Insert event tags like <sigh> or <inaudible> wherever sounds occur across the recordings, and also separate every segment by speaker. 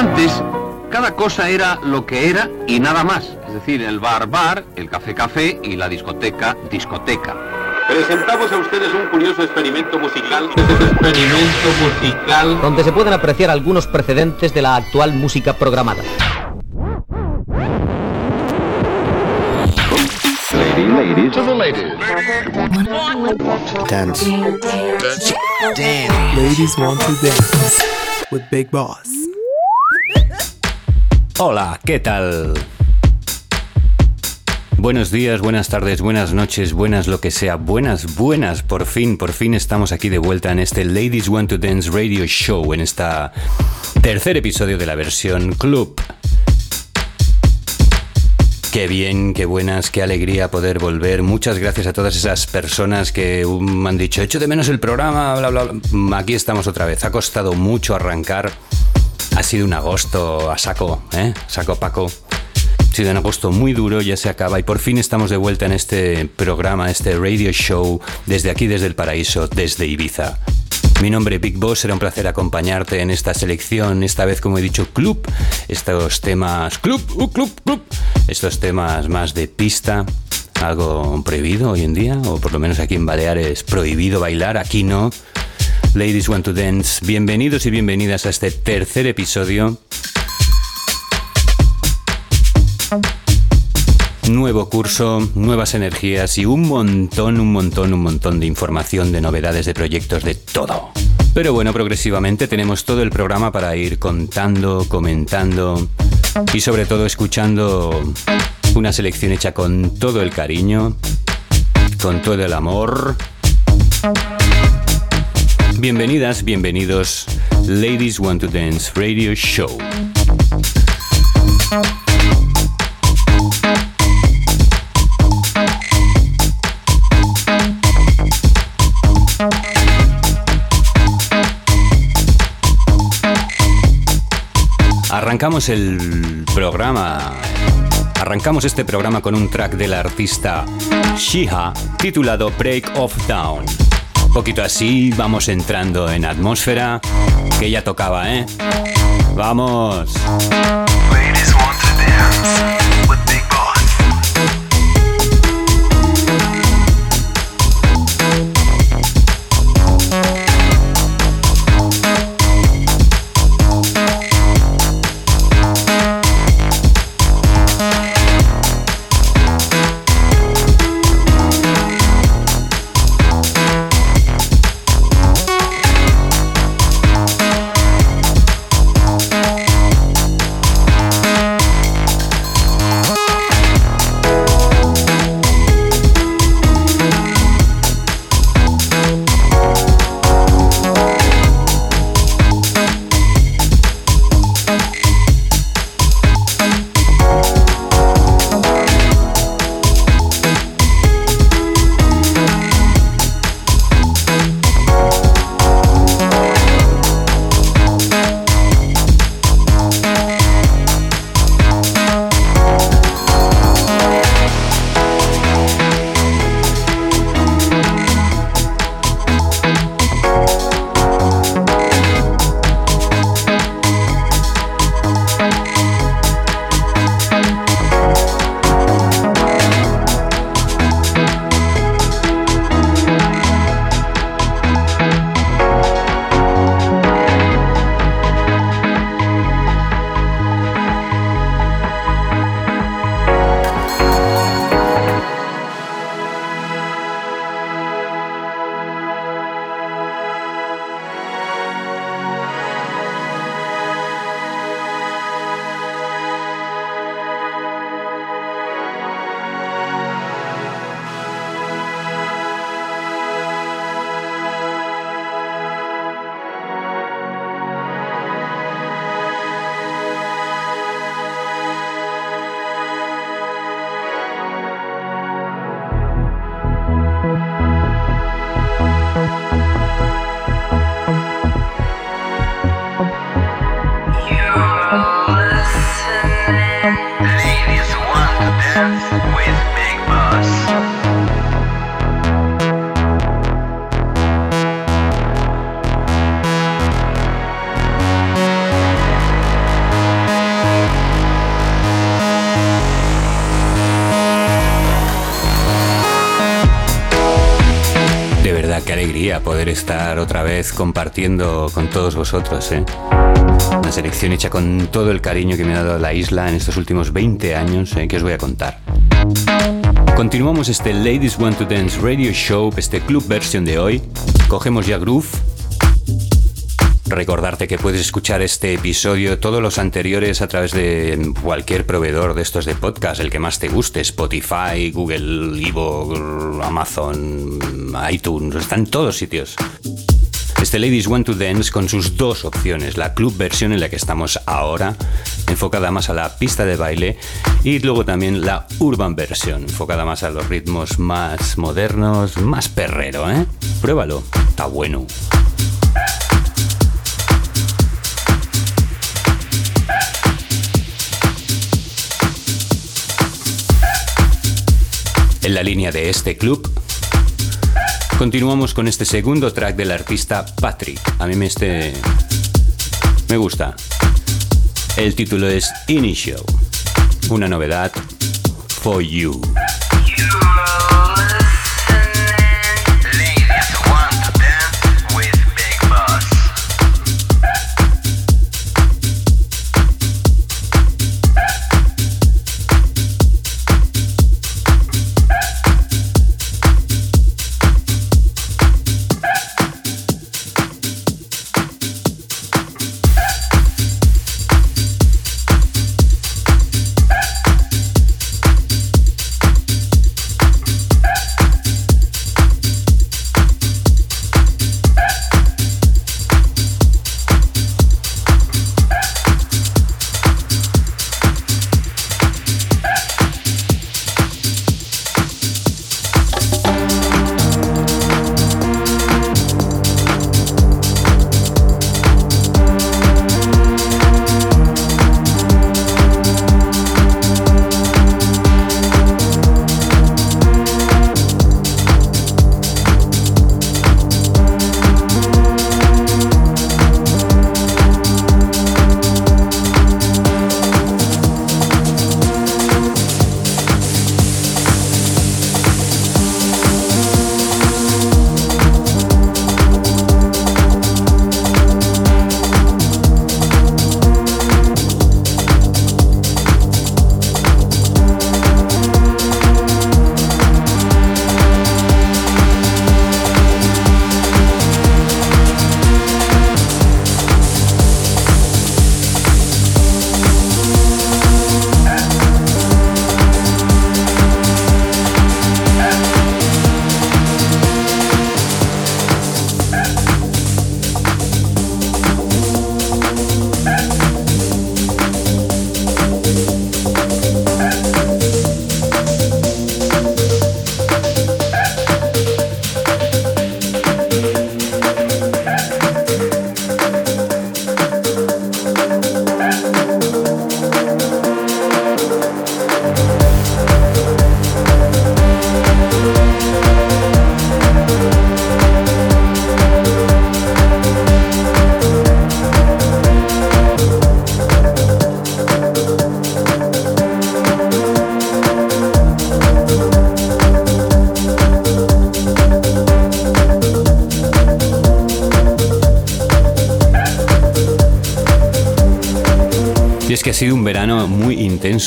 Speaker 1: Antes, cada cosa era lo que era y nada más. Es decir, el bar bar, el café café y la discoteca discoteca.
Speaker 2: Presentamos a ustedes un curioso experimento musical. <laughs> experimento musical.
Speaker 3: Donde se pueden apreciar algunos precedentes de la actual música programada.
Speaker 4: ladies. To the ladies.
Speaker 5: Dance. Dance. Ladies want to dance with Big Boss.
Speaker 6: Hola, ¿qué tal? Buenos días, buenas tardes, buenas noches, buenas lo que sea, buenas, buenas, por fin, por fin estamos aquí de vuelta en este Ladies Want to Dance Radio Show, en esta tercer episodio de la versión Club. Qué bien, qué buenas, qué alegría poder volver. Muchas gracias a todas esas personas que me um, han dicho, echo de menos el programa, bla, bla, bla. Aquí estamos otra vez. Ha costado mucho arrancar. Ha sido un agosto a saco, ¿eh? Saco Paco. Ha sido un agosto muy duro, ya se acaba y por fin estamos de vuelta en este programa, este radio show, desde aquí, desde el paraíso, desde Ibiza. Mi nombre es Big Boss, será un placer acompañarte en esta selección, esta vez como he dicho club, estos temas club, uh, club, club, estos temas más de pista, algo prohibido hoy en día, o por lo menos aquí en Baleares prohibido bailar, aquí no. Ladies want to dance, bienvenidos y bienvenidas a este tercer episodio. Nuevo curso, nuevas energías y un montón, un montón, un montón de información, de novedades, de proyectos, de todo. Pero bueno, progresivamente tenemos todo el programa para ir contando, comentando y sobre todo escuchando una selección hecha con todo el cariño, con todo el amor. Bienvenidas, bienvenidos, Ladies Want to Dance Radio Show. Arrancamos el programa. Arrancamos este programa con un track del artista Shiha titulado Break of Down. Un poquito así, vamos entrando en atmósfera que ya tocaba, ¿eh? ¡Vamos! Poder estar otra vez compartiendo con todos vosotros, ¿eh? Una selección hecha con todo el cariño que me ha dado la isla en estos últimos 20 años, ¿eh? que os voy a contar. Continuamos este Ladies Want to Dance Radio Show, este club versión de hoy. Cogemos ya groove. Recordarte que puedes escuchar este episodio, todos los anteriores, a través de cualquier proveedor de estos de podcast, el que más te guste, Spotify, Google, Evo, Amazon, iTunes, están en todos sitios. Este Ladies Want to Dance con sus dos opciones, la club versión en la que estamos ahora, enfocada más a la pista de baile, y luego también la urban versión, enfocada más a los ritmos más modernos, más perrero, ¿eh? Pruébalo, está bueno. En la línea de este club Continuamos con este segundo track del artista Patrick. A mí me este me gusta. El título es Initial. Una novedad for you.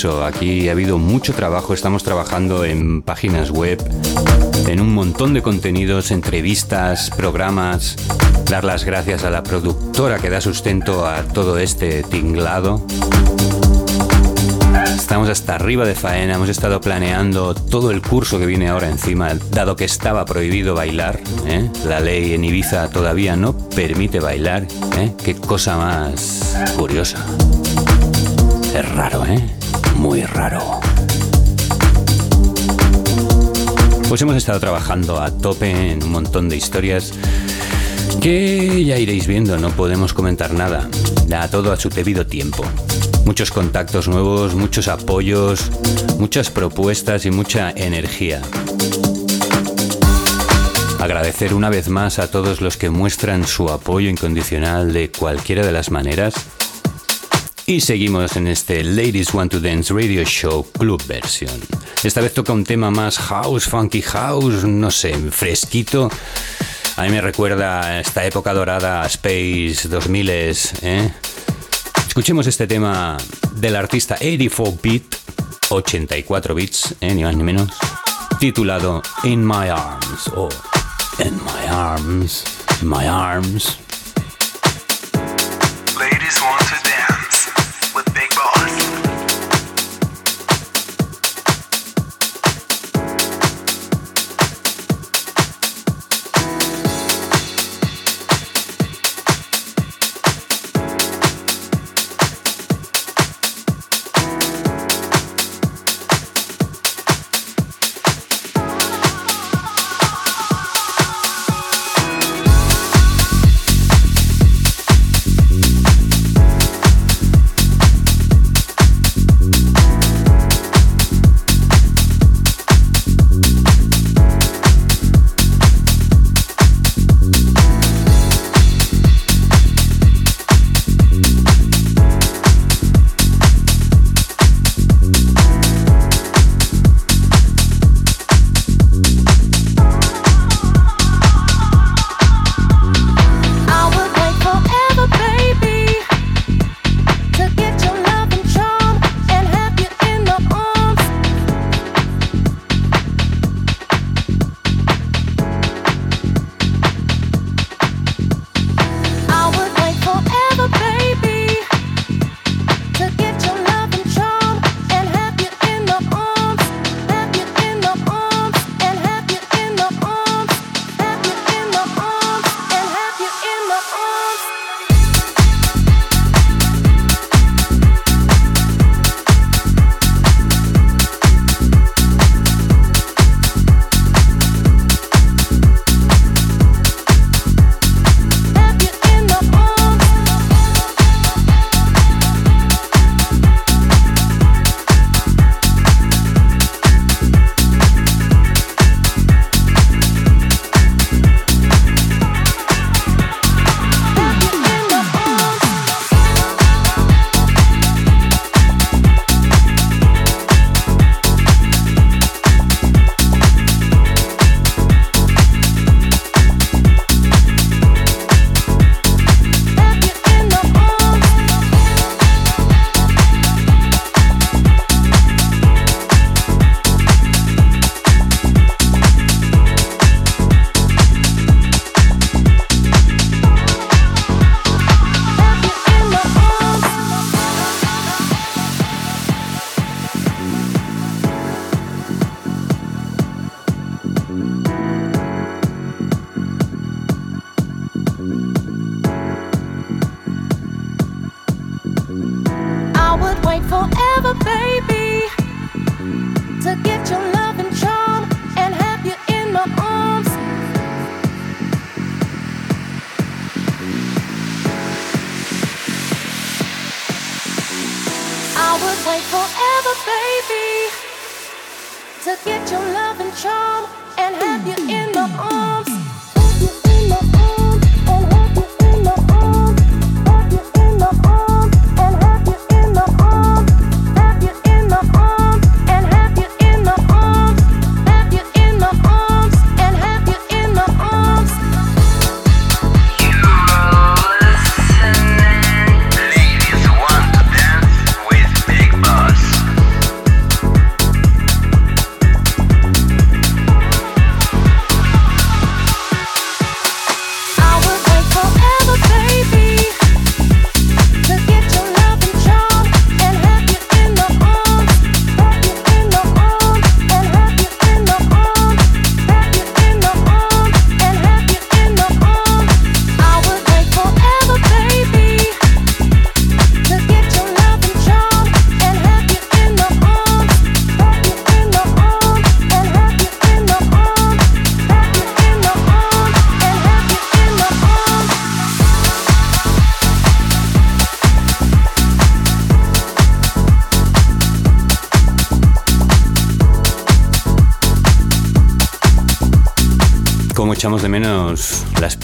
Speaker 6: Intenso. Aquí ha habido mucho trabajo. Estamos trabajando en páginas web, en un montón de contenidos, entrevistas, programas. Dar las gracias a la productora que da sustento a todo este tinglado. Estamos hasta arriba de faena, hemos estado planeando todo el curso que viene ahora encima, dado que estaba prohibido bailar. ¿eh? La ley en Ibiza todavía no permite bailar. ¿eh? Qué cosa más curiosa. Es raro, ¿eh? Muy raro. Pues hemos estado trabajando a tope en un montón de historias que ya iréis viendo, no podemos comentar nada. Da todo a su debido tiempo. Muchos contactos nuevos, muchos apoyos, muchas propuestas y mucha energía. Agradecer una vez más a todos los que muestran su apoyo incondicional de cualquiera de las maneras y seguimos en este Ladies Want to Dance Radio Show Club Version. Esta vez toca un tema más house, funky house, no sé, fresquito.
Speaker 7: A mí me recuerda esta época dorada, Space 2000, ¿eh? Escuchemos este tema del artista 84 Beat, 84 bits, ¿eh? ni más ni menos, titulado In My Arms, o In My Arms, My Arms.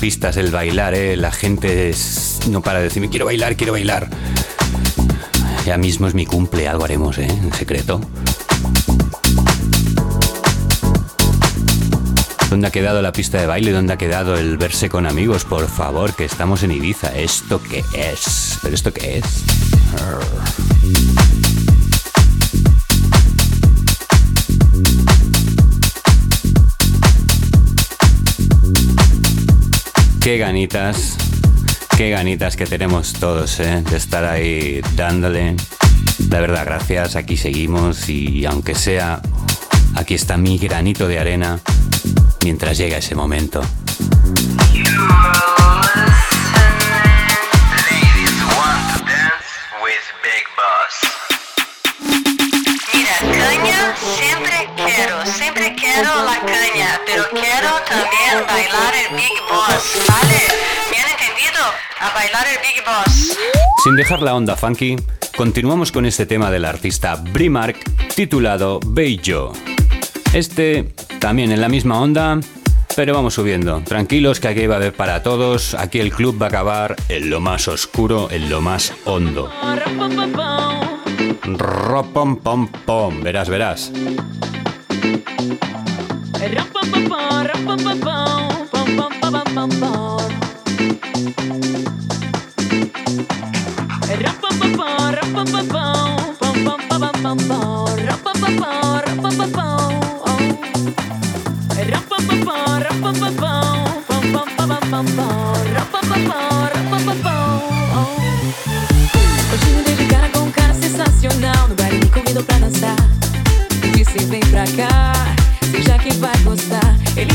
Speaker 7: El bailar, ¿eh? La gente es- no para de decirme, quiero bailar, quiero bailar. Ya mismo es mi cumple, algo haremos, ¿eh? En secreto.
Speaker 6: ¿Dónde ha quedado la pista de baile? ¿Dónde ha quedado el verse con amigos? Por favor, que estamos en Ibiza. ¿Esto qué es? ¿Pero esto qué es? Qué ganitas, qué ganitas que tenemos todos, ¿eh? De estar ahí dándole. La verdad, gracias, aquí seguimos y aunque sea, aquí está mi granito de arena mientras llega ese momento.
Speaker 8: También bailar el Big Boss, ¿vale? ¿Me han entendido? A bailar el Big Boss.
Speaker 6: Sin dejar la onda funky, continuamos con este tema del artista Brimark titulado Beijo. Este también en la misma onda, pero vamos subiendo. Tranquilos que aquí va a haber para todos. Aquí el club va a acabar en lo más oscuro, en lo más hondo. Ropom pom pom, verás, verás.
Speaker 9: Hoje me um cara sensacional. No pra dançar. E vem pra cá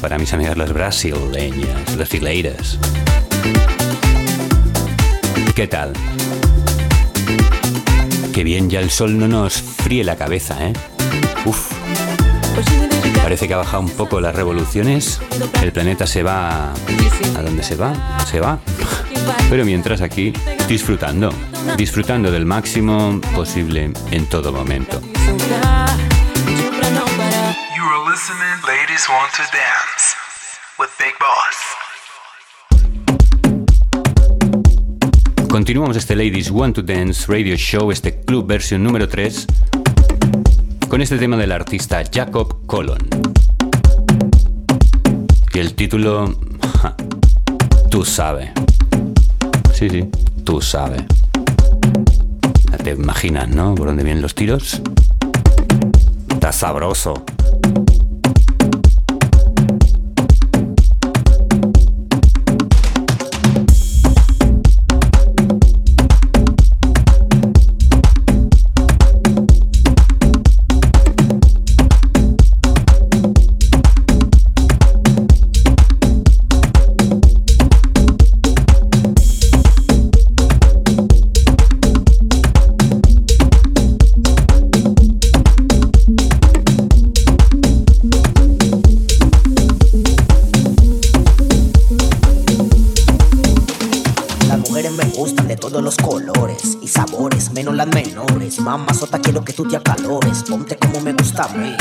Speaker 6: para mis amigas las brasileñas, las fileiras. ¿Qué tal? Qué bien ya el sol no nos fríe la cabeza, ¿eh? Uf, parece que ha bajado un poco las revoluciones. El planeta se va... ¿A dónde se va? Se va. Pero mientras aquí, disfrutando. Disfrutando del máximo posible en todo momento.
Speaker 10: Listening. Ladies want to dance with Big Boss.
Speaker 6: Continuamos este Ladies Want to Dance Radio Show, este club versión número 3, con este tema del artista Jacob Colon. Y el título, ja, tú sabes. Sí, sí, tú sabes. Ya te imaginas, ¿no? Por dónde vienen los tiros. Está sabroso.
Speaker 11: Que tú te acalores. Ponte como me gusta a mí.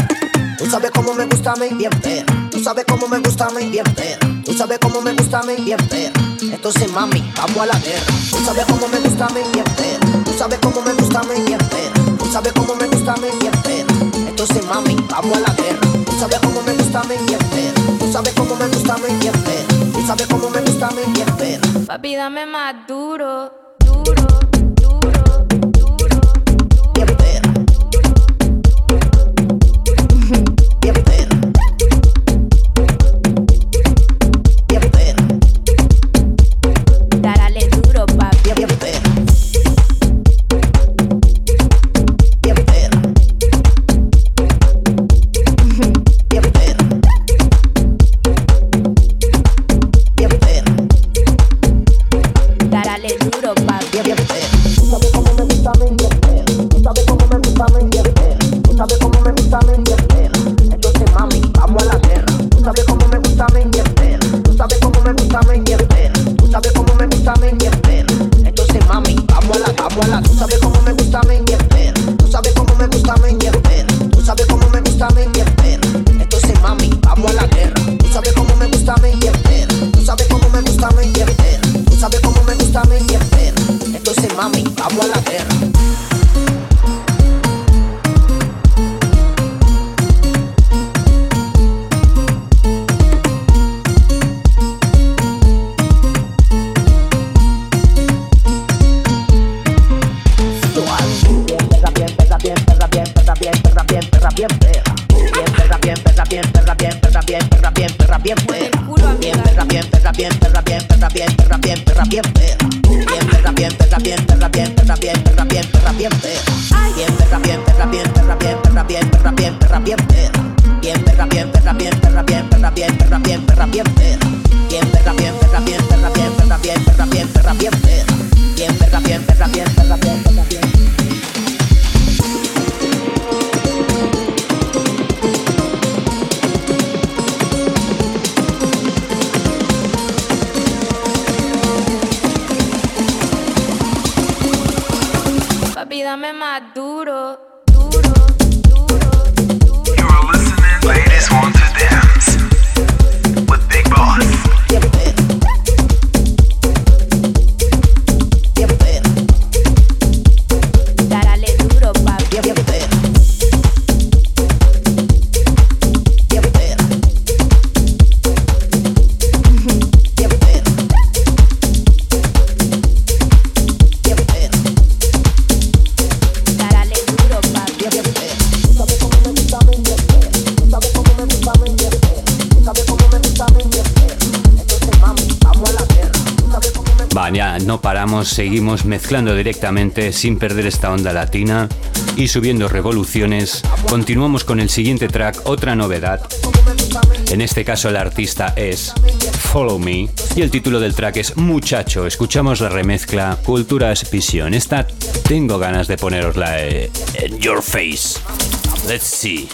Speaker 11: Tú sabes cómo me gusta a mí, bien perra. Tú sabes cómo me gusta a mí, bien perra. Tú sabes cómo me gusta a mí, bien perra. Entonces, mami, vamos a la guerra. Tú sabes cómo me gusta a mí, bien perra. Tú sabes cómo me gusta a mí, bien perra. Tú sabes cómo me gusta a mí, bien perra. Entonces, mami, vamos a la guerra. Tú sabes cómo me gusta a mí, bien perra. Tú sabes cómo me gusta a mí, bien perra. Tú sabes cómo me gusta a mí, bien perra.
Speaker 9: Papi, dame más duro.
Speaker 11: Bien perra. Bien bien, perra, bien, perra. Bien, perra, bien, perra, bien, perra, bien, perra, bien, perra, bien, perra, bien, perra. Bien, perra, bien, perra, bien, perra, bien, perra, bien, perra, bien, perra, bien, perra. Bien, perra, bien, perra, bien, perra, bien, perra, bien, perra, bien, perra, bien, perra. Bien, perra, bien, perra, bien, perra, bien, perra, bien, perra, bien, perra, bien, perra. Bien, perra, bien, perra, bien, perra, bien, perra, bien, perra, bien,
Speaker 6: seguimos mezclando directamente sin perder esta onda latina y subiendo revoluciones. Continuamos con el siguiente track, otra novedad. En este caso el artista es Follow Me y el título del track es Muchacho. Escuchamos la remezcla Culturas Visión. Esta tengo ganas de ponerosla eh, en your face. Let's see.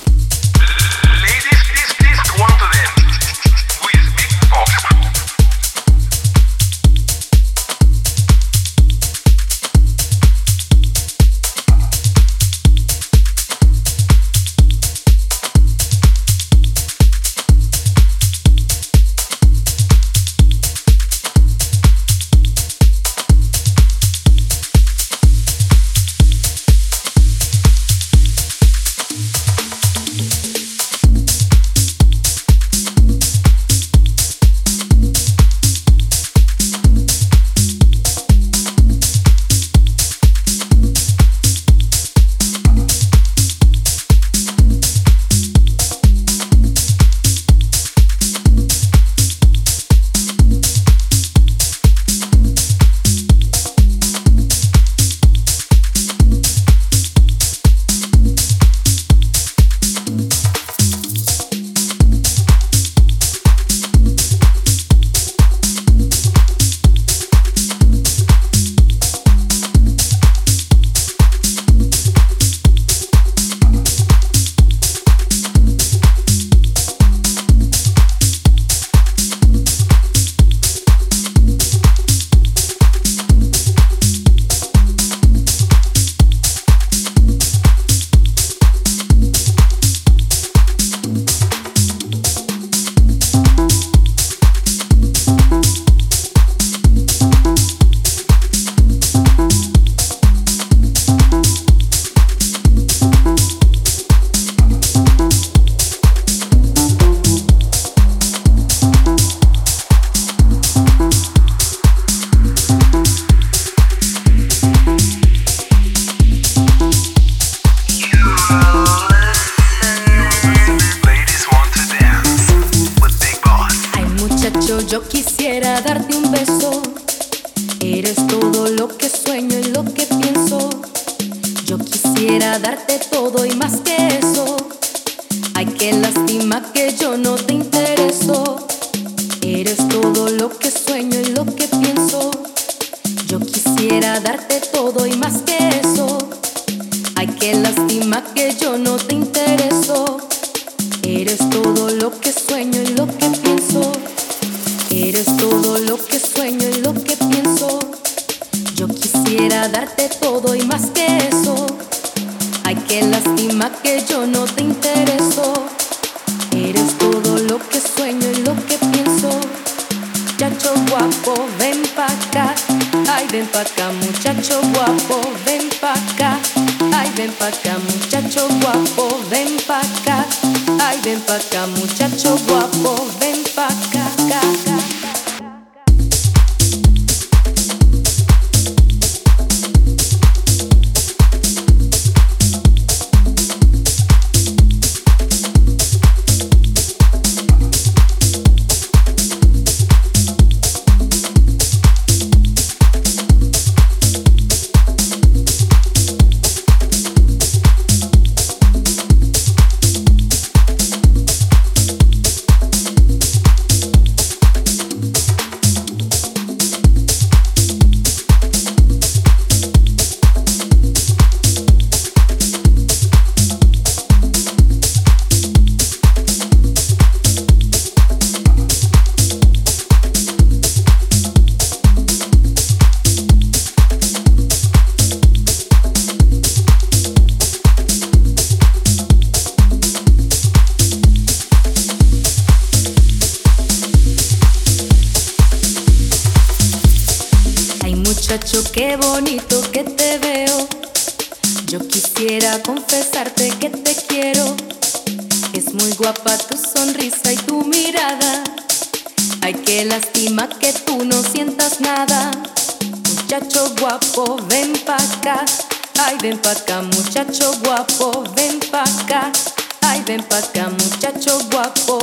Speaker 12: Guapo, ven pa' acá. Ay, ven pa' acá, muchacho guapo,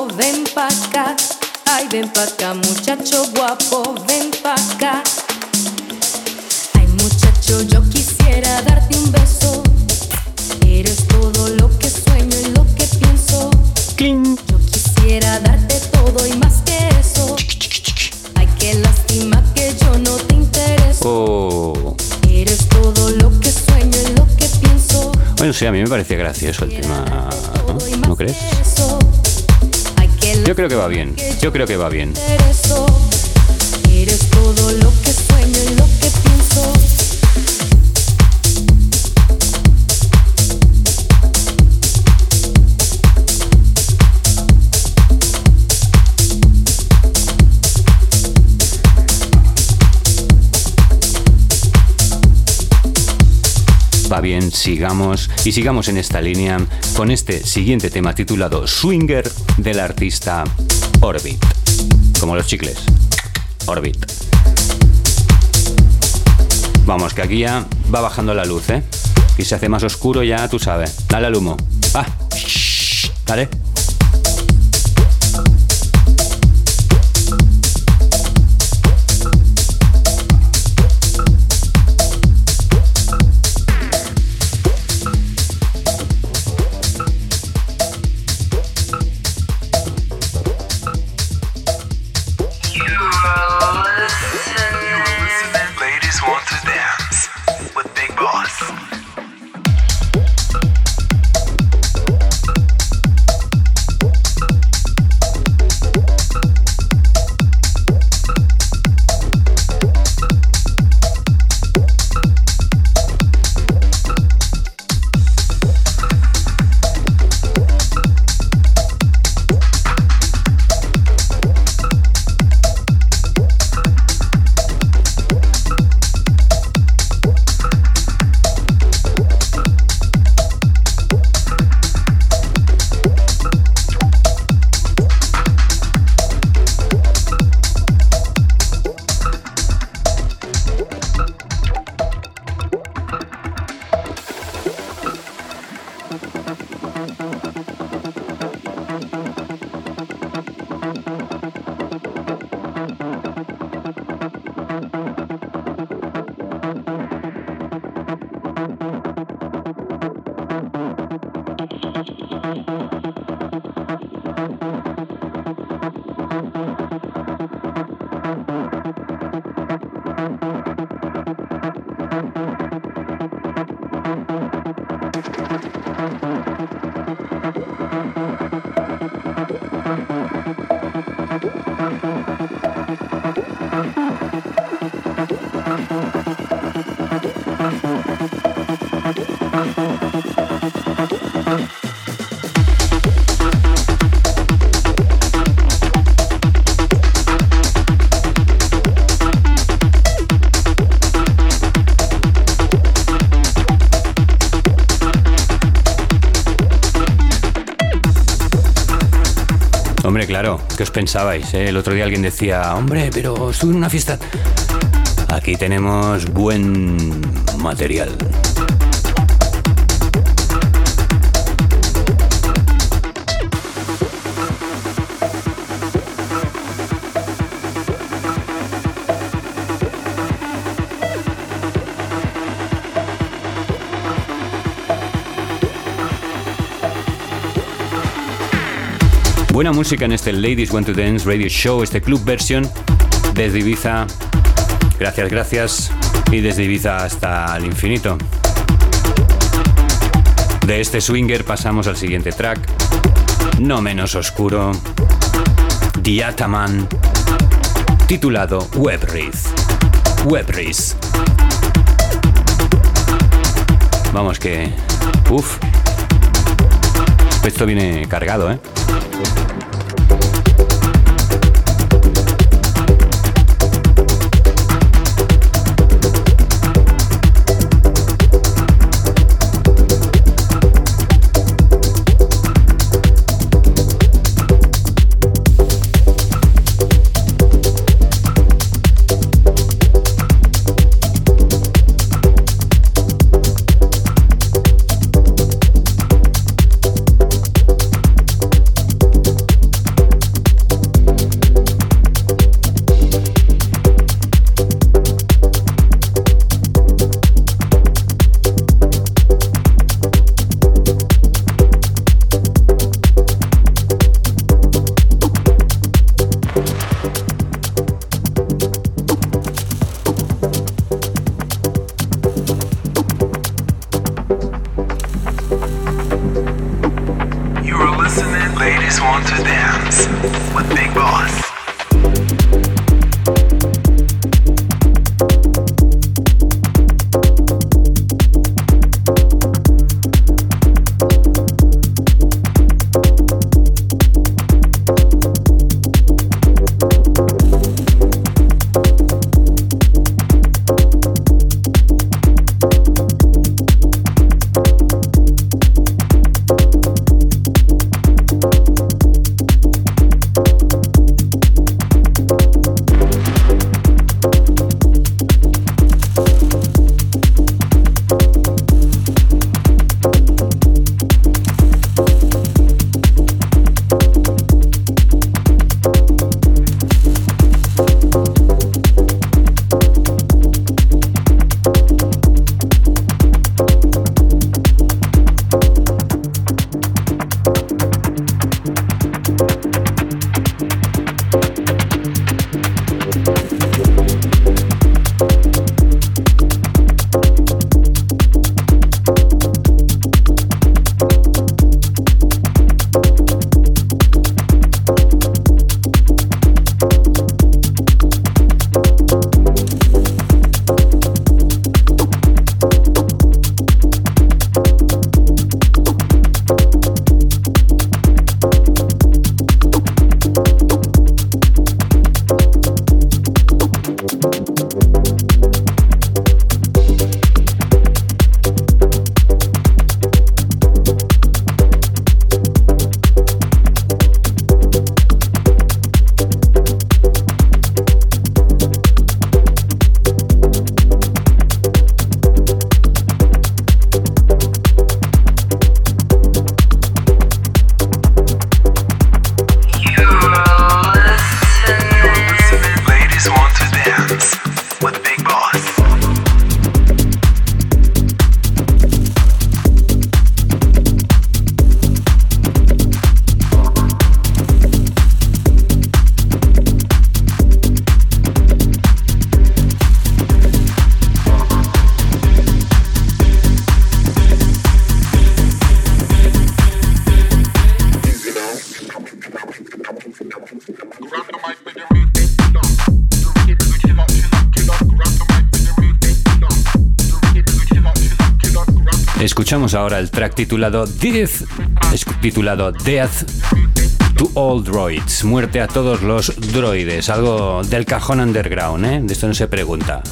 Speaker 12: guapo, ven pa' acá. Ay, ven pa' acá, muchacho guapo, ven pa' acá. Ay, muchacho, yo quisiera darte un beso. Eres todo lo que sueño y lo que pienso. Yo quisiera darte todo y más que eso. Ay, qué lástima que yo no te intereso.
Speaker 6: Oh.
Speaker 12: Eres todo lo que sueño y lo que pienso.
Speaker 6: Bueno, sí, a mí me parecía gracioso el tema. ¿No, ¿No crees? Yo creo que va bien. Yo creo que va bien. Va bien, sigamos y sigamos en esta línea con este siguiente tema titulado Swinger del artista Orbit. Como los chicles. Orbit. Vamos, que aquí ya va bajando la luz, ¿eh? Y se hace más oscuro ya, tú sabes. Dale al humo. Va. Dale. ¿Qué os pensabais? eh? El otro día alguien decía, hombre, pero estuve en una fiesta. Aquí tenemos buen material. Buena música en este Ladies Want to Dance Radio Show, este club version desde Ibiza. Gracias, gracias. Y desde Ibiza hasta el infinito. De este swinger pasamos al siguiente track. No menos oscuro. Diataman. Titulado Webreath. Webreath. Vamos que... Uf. Esto viene cargado, ¿eh?
Speaker 13: ahora el track titulado Death, titulado Death to All Droids, muerte a todos los droides, algo del cajón underground, ¿eh? de esto no se pregunta.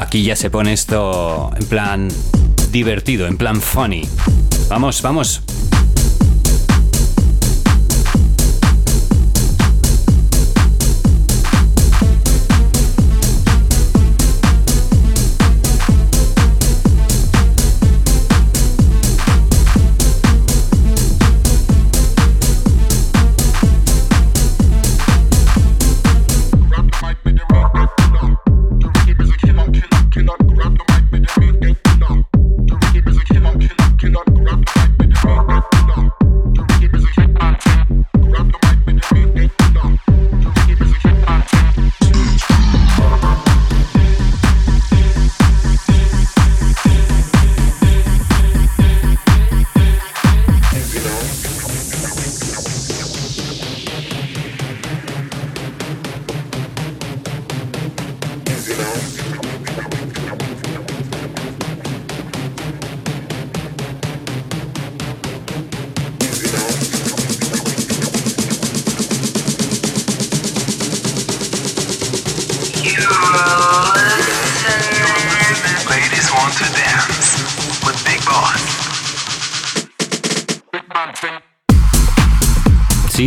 Speaker 13: Aquí ya se pone esto en plan divertido, en plan funny. Vamos, vamos.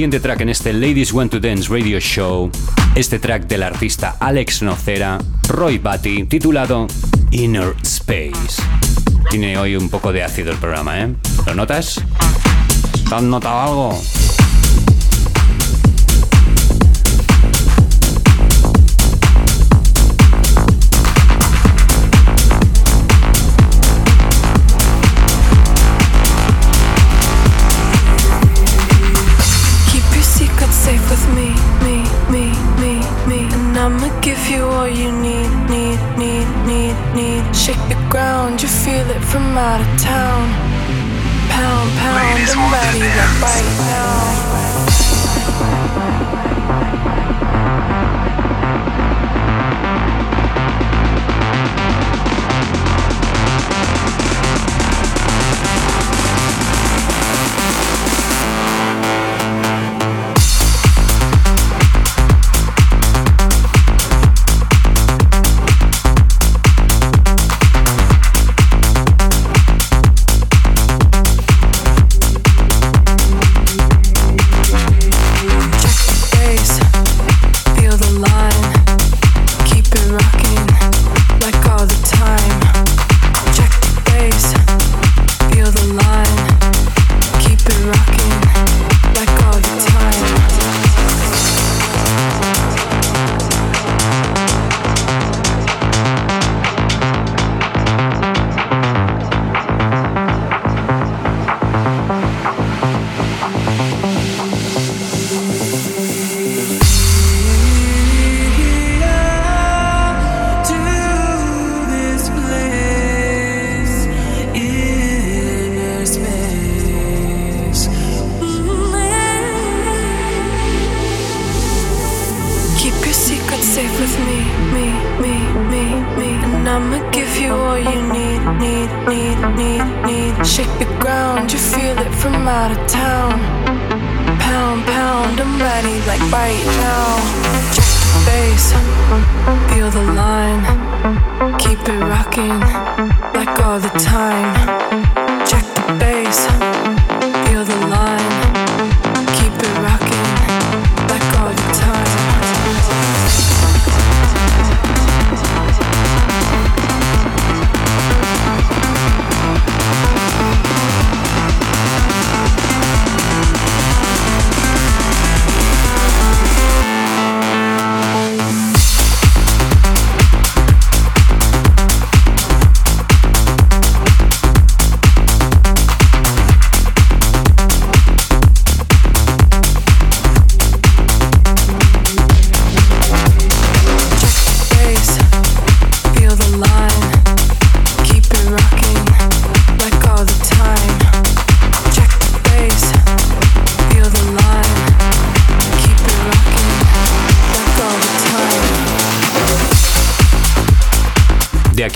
Speaker 13: Siguiente track en este Ladies Want to Dance Radio Show, este track del artista Alex Nocera, Roy Batty, titulado Inner Space. Tiene hoy un poco de ácido el programa, ¿eh? ¿Lo notas? ¿Te has notado algo?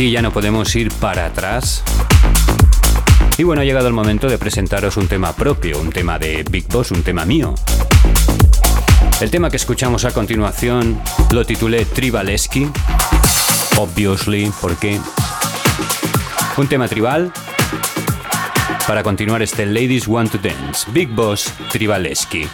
Speaker 13: aquí ya no podemos ir para atrás.
Speaker 6: Y bueno, ha llegado el momento de presentaros un tema propio, un tema de Big Boss, un tema mío. El tema que escuchamos a continuación lo titulé Tribaleski, obviously, porque un tema tribal para continuar este Ladies Want to Dance, Big Boss Tribaleski.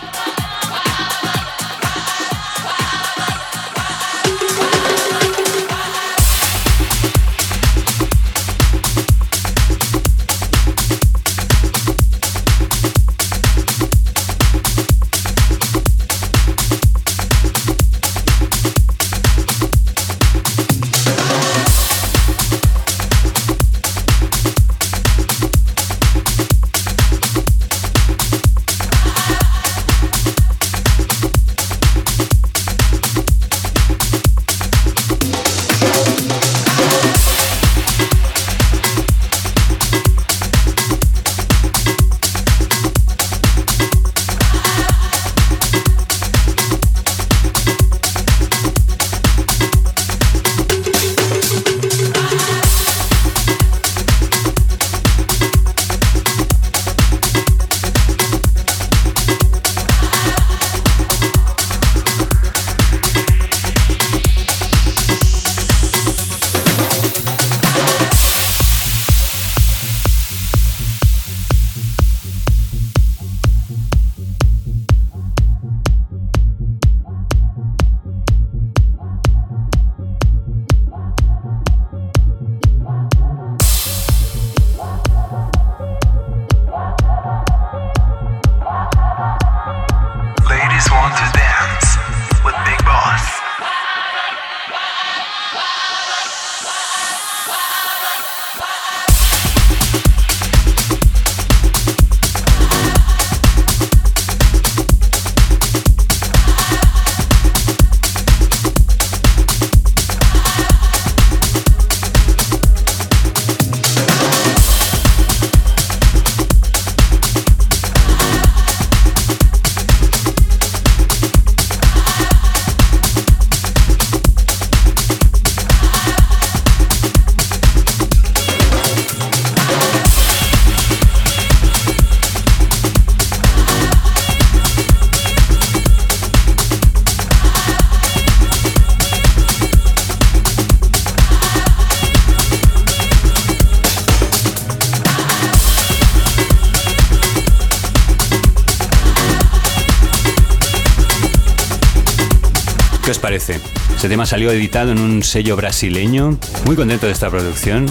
Speaker 6: Parece? Este tema salió editado en un sello brasileño. Muy contento de esta producción.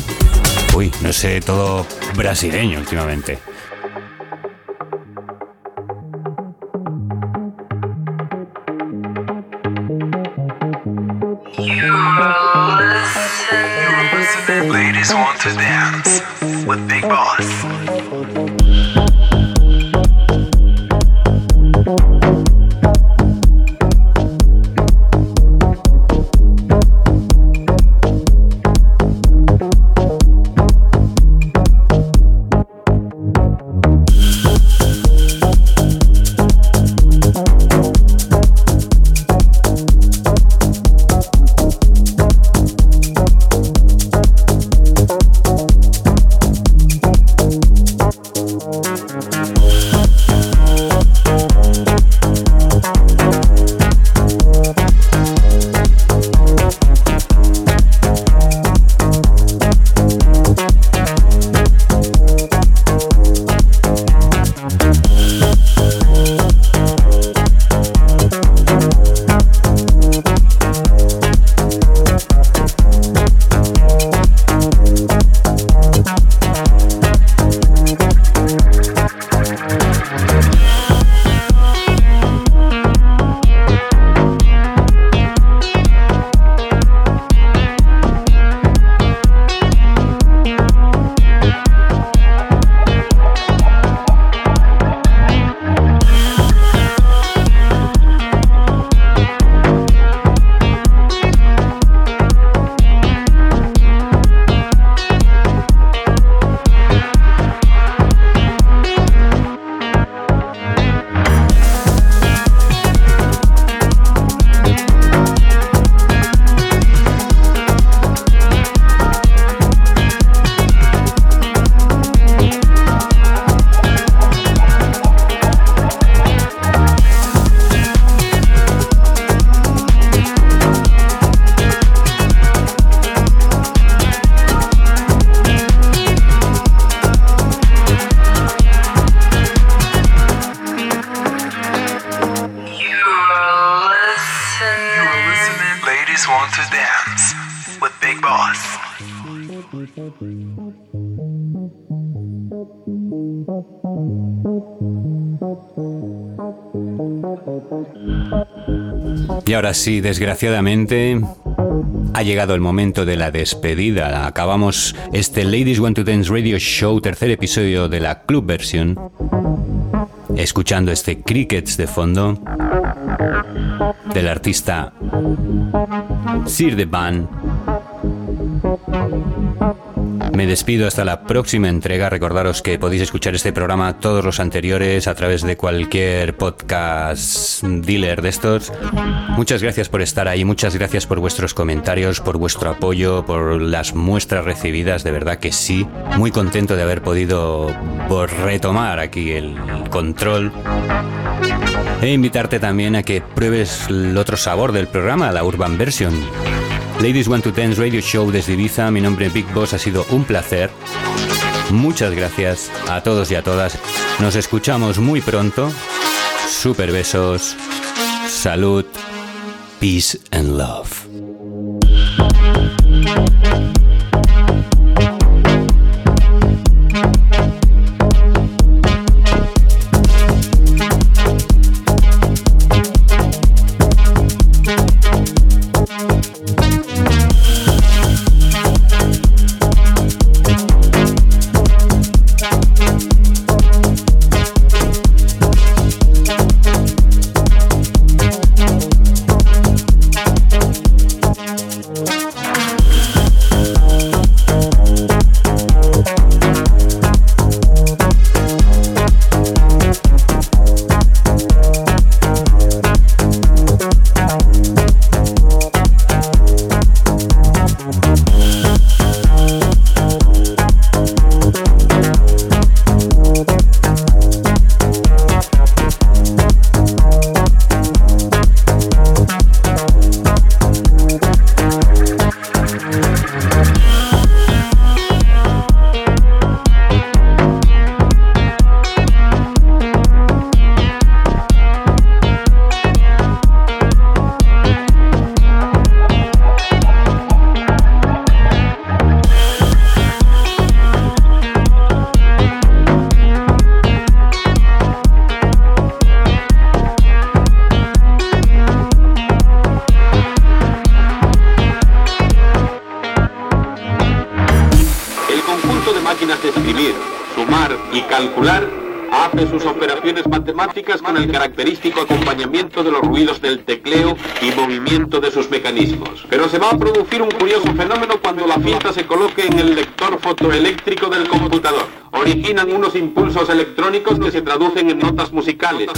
Speaker 6: Uy, no sé, todo brasileño últimamente. Y ahora sí, desgraciadamente, ha llegado el momento de la despedida. Acabamos este Ladies Want to Dance Radio Show, tercer episodio de la club versión, escuchando este Crickets de fondo del artista Sir de Ban. Me despido hasta la próxima entrega. Recordaros que podéis escuchar este programa, todos los anteriores, a través de cualquier podcast dealer de estos. Muchas gracias por estar ahí, muchas gracias por vuestros comentarios, por vuestro apoyo, por las muestras recibidas. De verdad que sí. Muy contento de haber podido retomar aquí el control. E invitarte también a que pruebes el otro sabor del programa, la Urban Version. Ladies Want to Dance Radio Show desde Ibiza, mi nombre es Big Boss, ha sido un placer. Muchas gracias a todos y a todas. Nos escuchamos muy pronto. Super besos. Salud. Peace and love.
Speaker 2: El característico acompañamiento de los ruidos del tecleo y movimiento de sus mecanismos. Pero se va a producir un curioso fenómeno cuando la cinta se coloque en el lector fotoeléctrico del computador. Originan unos impulsos electrónicos que se traducen en notas musicales.